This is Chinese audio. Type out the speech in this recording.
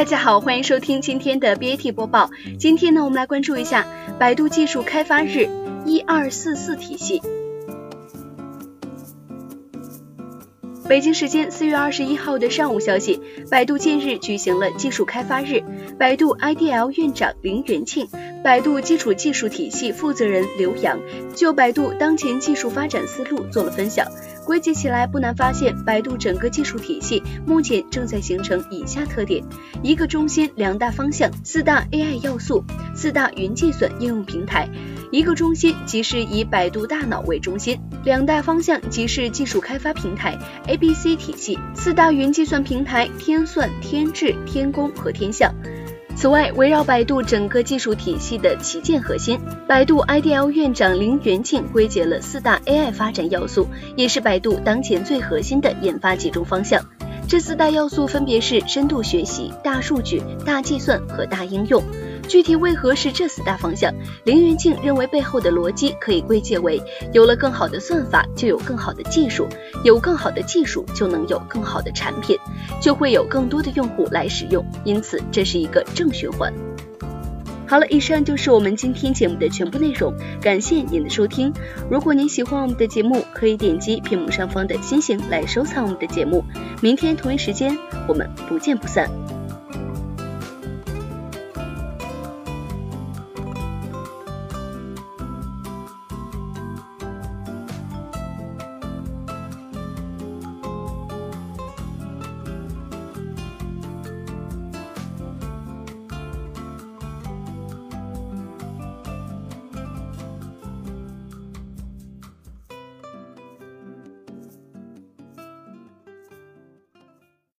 大家好，欢迎收听今天的 BAT 播报。今天呢，我们来关注一下百度技术开发日一二四四体系。北京时间四月二十一号的上午消息，百度近日举行了技术开发日，百度 IDL 院长林元庆、百度基础技术体系负责人刘洋就百度当前技术发展思路做了分享。归结起来，不难发现，百度整个技术体系目前正在形成以下特点：一个中心、两大方向、四大 AI 要素、四大云计算应用平台。一个中心即是以百度大脑为中心，两大方向即是技术开发平台 A B C 体系，四大云计算平台天算、天智、天工和天象。此外，围绕百度整个技术体系的旗舰核心，百度 IDL 院长林元庆归结了四大 AI 发展要素，也是百度当前最核心的研发集中方向。这四大要素分别是深度学习、大数据、大计算和大应用。具体为何是这四大方向？林元庆认为背后的逻辑可以归结为：有了更好的算法，就有更好的技术；有更好的技术，就能有更好的产品，就会有更多的用户来使用。因此，这是一个正循环。好了，以上就是我们今天节目的全部内容，感谢您的收听。如果您喜欢我们的节目，可以点击屏幕上方的星星来收藏我们的节目。明天同一时间，我们不见不散。